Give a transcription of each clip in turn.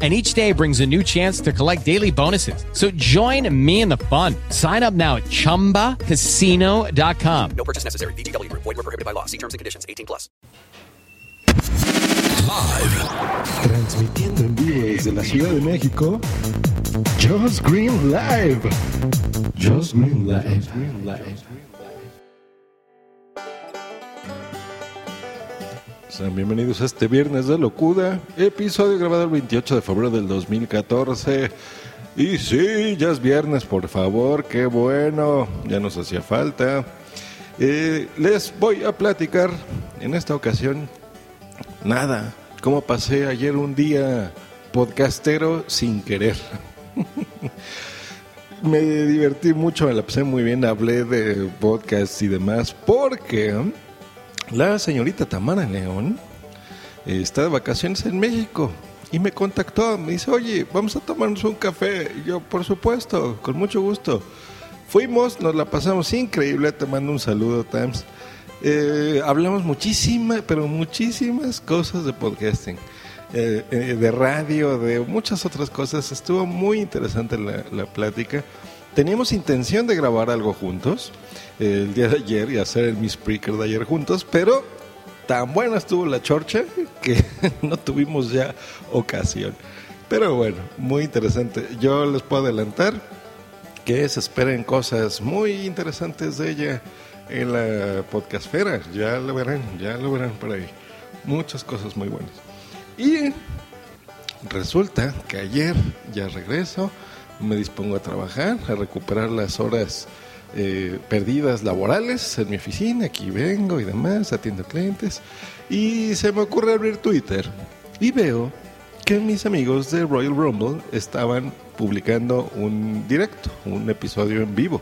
and each day brings a new chance to collect daily bonuses. So join me in the fun. Sign up now at ChumbaCasino.com. No purchase necessary. VGW Group. Void were prohibited by law. See terms and conditions. 18 plus. Live. Transmitiendo en vivo desde la Ciudad de México. Just Green Live. Just Green Live. Bienvenidos a este viernes de locura, episodio grabado el 28 de febrero del 2014. Y sí, ya es viernes, por favor, qué bueno, ya nos hacía falta. Eh, les voy a platicar en esta ocasión nada, cómo pasé ayer un día podcastero sin querer. me divertí mucho, me la pasé muy bien, hablé de podcast y demás, porque la señorita Tamara León eh, está de vacaciones en México y me contactó, me dice, oye, vamos a tomarnos un café. Y yo, por supuesto, con mucho gusto. Fuimos, nos la pasamos increíble, te mando un saludo, Tams. Eh, hablamos muchísimas, pero muchísimas cosas de podcasting, eh, eh, de radio, de muchas otras cosas. Estuvo muy interesante la, la plática. Teníamos intención de grabar algo juntos el día de ayer y hacer el Miss Spreaker de ayer juntos, pero tan buena estuvo la chorcha que no tuvimos ya ocasión. Pero bueno, muy interesante. Yo les puedo adelantar que se esperen cosas muy interesantes de ella en la podcastfera. Ya lo verán, ya lo verán por ahí. Muchas cosas muy buenas. Y resulta que ayer ya regreso, me dispongo a trabajar, a recuperar las horas eh, perdidas laborales en mi oficina, aquí vengo y demás, atiendo clientes, y se me ocurre abrir Twitter y veo que mis amigos de Royal Rumble estaban publicando un directo, un episodio en vivo.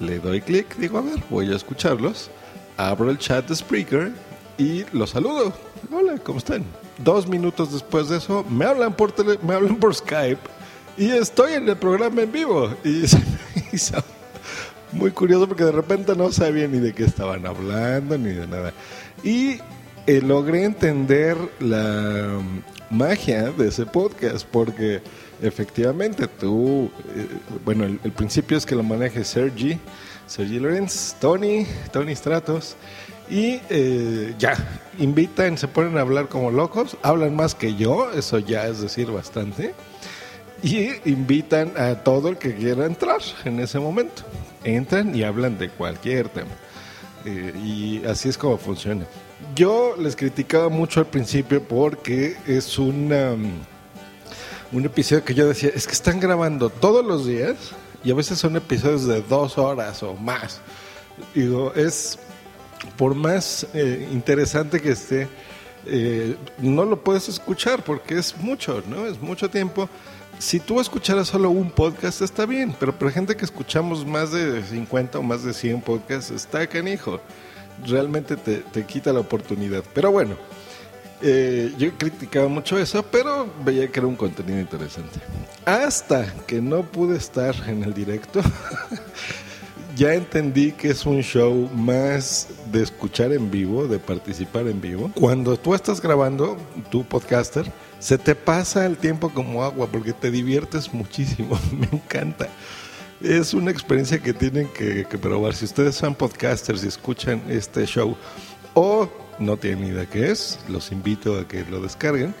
Le doy clic, digo, a ver, voy a escucharlos, abro el chat de Spreaker y los saludo. Hola, ¿cómo están? Dos minutos después de eso, me hablan por, tele, me hablan por Skype y estoy en el programa en vivo. Y se me hizo muy curioso porque de repente no sabía ni de qué estaban hablando ni de nada. Y eh, logré entender la um, magia de ese podcast porque efectivamente tú, eh, bueno, el, el, principio es que lo maneje Sergi, Sergi Lorenz, Tony, Tony Stratos. Y eh, ya, invitan, se ponen a hablar como locos, hablan más que yo, eso ya es decir bastante y invitan a todo el que quiera entrar en ese momento. Entran y hablan de cualquier tema. Eh, y así es como funciona. Yo les criticaba mucho al principio porque es una, un episodio que yo decía, es que están grabando todos los días y a veces son episodios de dos horas o más. Digo, es por más eh, interesante que esté, eh, no lo puedes escuchar porque es mucho, ¿no? Es mucho tiempo si tú escucharas solo un podcast está bien, pero para gente que escuchamos más de 50 o más de 100 podcasts está canijo. Realmente te, te quita la oportunidad. Pero bueno, eh, yo criticaba mucho eso, pero veía que era un contenido interesante. Hasta que no pude estar en el directo, ya entendí que es un show más de escuchar en vivo, de participar en vivo. Cuando tú estás grabando, tu podcaster, se te pasa el tiempo como agua porque te diviertes muchísimo. Me encanta. Es una experiencia que tienen que, que, probar. Si ustedes son podcasters y escuchan este show o no tienen idea qué es, los invito a que lo descarguen,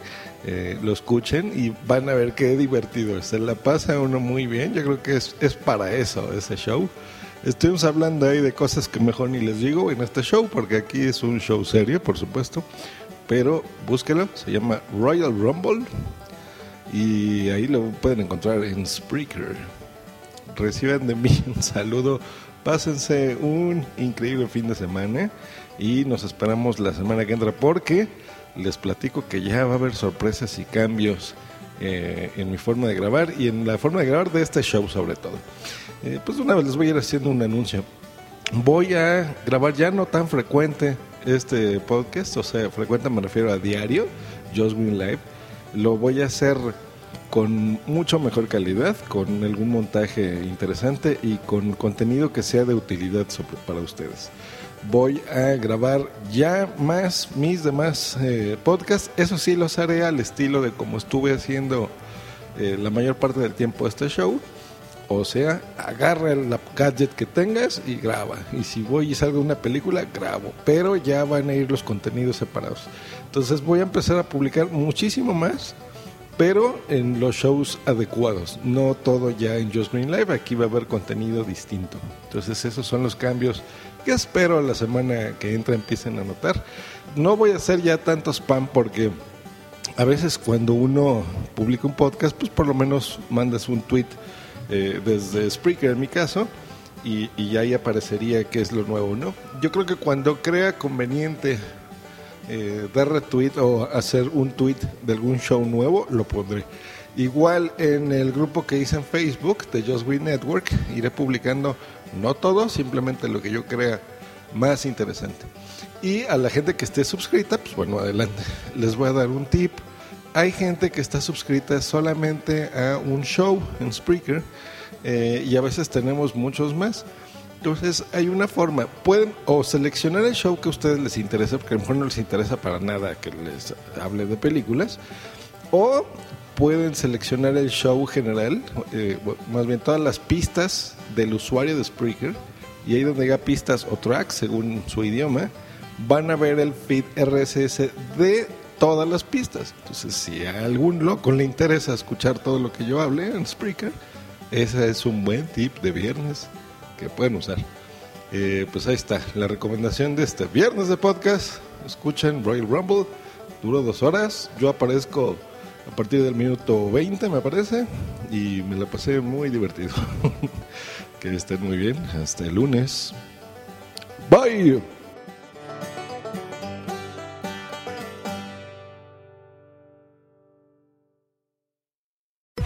eh, lo escuchen y van a ver qué divertido. Se la pasa uno muy bien. Yo creo que es para eso ese show. Estuvimos hablando ahí de cosas que mejor ni les digo en este show, porque aquí es un show serio, por supuesto. Pero búsquelo, se llama Royal Rumble. Y ahí lo pueden encontrar en Spreaker. Reciban de mí un saludo, pásense un increíble fin de semana. Y nos esperamos la semana que entra porque les platico que ya va a haber sorpresas y cambios eh, en mi forma de grabar y en la forma de grabar de este show sobre todo. Eh, pues una vez les voy a ir haciendo un anuncio. Voy a grabar ya no tan frecuente este podcast, o sea, frecuente me refiero a diario, Just Green Live. Lo voy a hacer con mucho mejor calidad, con algún montaje interesante y con contenido que sea de utilidad sobre- para ustedes. Voy a grabar ya más mis demás eh, podcasts. Eso sí, los haré al estilo de como estuve haciendo eh, la mayor parte del tiempo este show. O sea, agarra el gadget que tengas y graba. Y si voy y salgo una película, grabo. Pero ya van a ir los contenidos separados. Entonces voy a empezar a publicar muchísimo más, pero en los shows adecuados. No todo ya en Just Green Live. Aquí va a haber contenido distinto. Entonces esos son los cambios que espero la semana que entra empiecen a notar. No voy a hacer ya tanto spam porque a veces cuando uno publica un podcast, pues por lo menos mandas un tweet eh, desde Spreaker en mi caso y, y ahí aparecería qué es lo nuevo, ¿no? Yo creo que cuando crea conveniente eh, dar retweet o hacer un tweet de algún show nuevo, lo pondré. Igual en el grupo que hice en Facebook de Just Green Network, iré publicando no todo, simplemente lo que yo crea más interesante. Y a la gente que esté suscrita, pues bueno, adelante. Les voy a dar un tip. Hay gente que está suscrita solamente a un show en Spreaker eh, y a veces tenemos muchos más. Entonces hay una forma, pueden o seleccionar el show que a ustedes les interesa, porque a lo mejor no les interesa para nada que les hable de películas, o pueden seleccionar el show general, eh, más bien todas las pistas del usuario de Spreaker, y ahí donde diga pistas o tracks, según su idioma, van a ver el feed RSS de todas las pistas. Entonces, si a algún loco le interesa escuchar todo lo que yo hable en Spreaker, ese es un buen tip de viernes que pueden usar. Eh, pues ahí está, la recomendación de este viernes de podcast. Escuchen Royal Rumble, duró dos horas. Yo aparezco a partir del minuto 20, me parece, y me la pasé muy divertido. que estén muy bien, hasta el lunes. Bye.